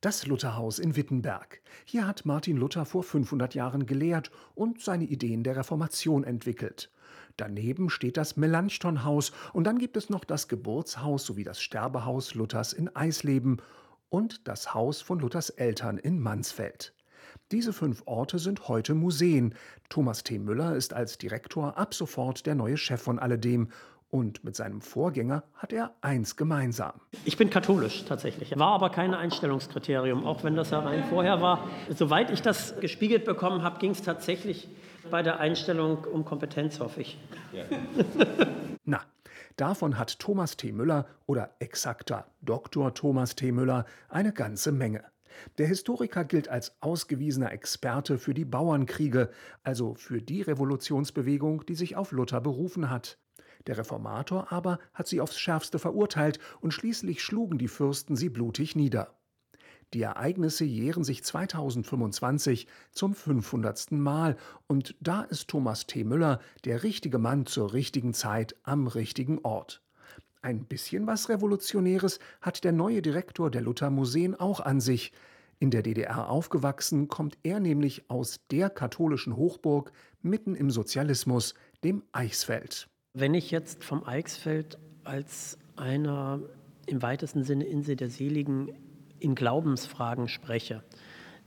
Das Lutherhaus in Wittenberg. Hier hat Martin Luther vor 500 Jahren gelehrt und seine Ideen der Reformation entwickelt. Daneben steht das Melanchthonhaus und dann gibt es noch das Geburtshaus sowie das Sterbehaus Luthers in Eisleben und das Haus von Luthers Eltern in Mansfeld. Diese fünf Orte sind heute Museen. Thomas T. Müller ist als Direktor ab sofort der neue Chef von alledem und mit seinem Vorgänger hat er eins gemeinsam. Ich bin katholisch tatsächlich, war aber kein Einstellungskriterium, auch wenn das ja rein vorher war. Soweit ich das gespiegelt bekommen habe, ging es tatsächlich bei der Einstellung um Kompetenz, hoffe ich. Ja. Na, davon hat Thomas T. Müller oder exakter Dr. Thomas T. Müller eine ganze Menge. Der Historiker gilt als ausgewiesener Experte für die Bauernkriege, also für die Revolutionsbewegung, die sich auf Luther berufen hat. Der Reformator aber hat sie aufs schärfste verurteilt und schließlich schlugen die Fürsten sie blutig nieder. Die Ereignisse jähren sich 2025 zum 500. Mal und da ist Thomas T. Müller der richtige Mann zur richtigen Zeit am richtigen Ort. Ein bisschen was Revolutionäres hat der neue Direktor der Luther Museen auch an sich. In der DDR aufgewachsen, kommt er nämlich aus der katholischen Hochburg mitten im Sozialismus, dem Eichsfeld. Wenn ich jetzt vom Eichsfeld als einer im weitesten Sinne Insel der Seligen in Glaubensfragen spreche,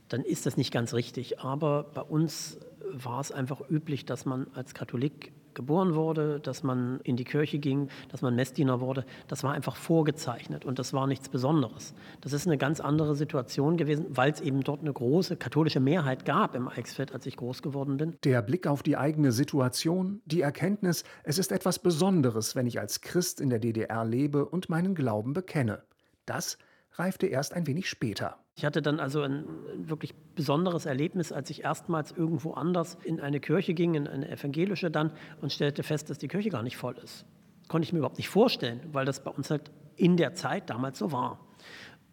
dann ist das nicht ganz richtig. Aber bei uns war es einfach üblich, dass man als Katholik geboren wurde, dass man in die Kirche ging, dass man Messdiener wurde, das war einfach vorgezeichnet und das war nichts Besonderes. Das ist eine ganz andere Situation gewesen, weil es eben dort eine große katholische Mehrheit gab im Eichsfeld, als ich groß geworden bin. Der Blick auf die eigene Situation, die Erkenntnis, es ist etwas Besonderes, wenn ich als Christ in der DDR lebe und meinen Glauben bekenne. Das reifte erst ein wenig später. Ich hatte dann also ein wirklich besonderes Erlebnis, als ich erstmals irgendwo anders in eine Kirche ging, in eine evangelische dann, und stellte fest, dass die Kirche gar nicht voll ist. Konnte ich mir überhaupt nicht vorstellen, weil das bei uns halt in der Zeit damals so war.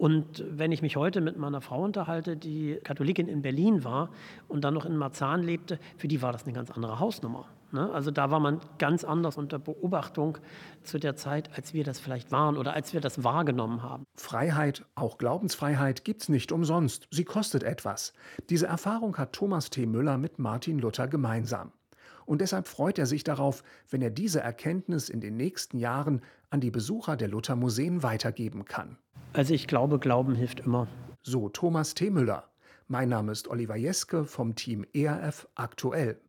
Und wenn ich mich heute mit meiner Frau unterhalte, die Katholikin in Berlin war und dann noch in Marzahn lebte, für die war das eine ganz andere Hausnummer. Ne? Also da war man ganz anders unter Beobachtung zu der Zeit, als wir das vielleicht waren oder als wir das wahrgenommen haben. Freiheit, auch Glaubensfreiheit, gibt es nicht umsonst. Sie kostet etwas. Diese Erfahrung hat Thomas T. Müller mit Martin Luther gemeinsam. Und deshalb freut er sich darauf, wenn er diese Erkenntnis in den nächsten Jahren an die Besucher der Luther-Museen weitergeben kann. Also ich glaube, Glauben hilft immer. So Thomas T. Müller. Mein Name ist Oliver Jeske vom Team ERF Aktuell.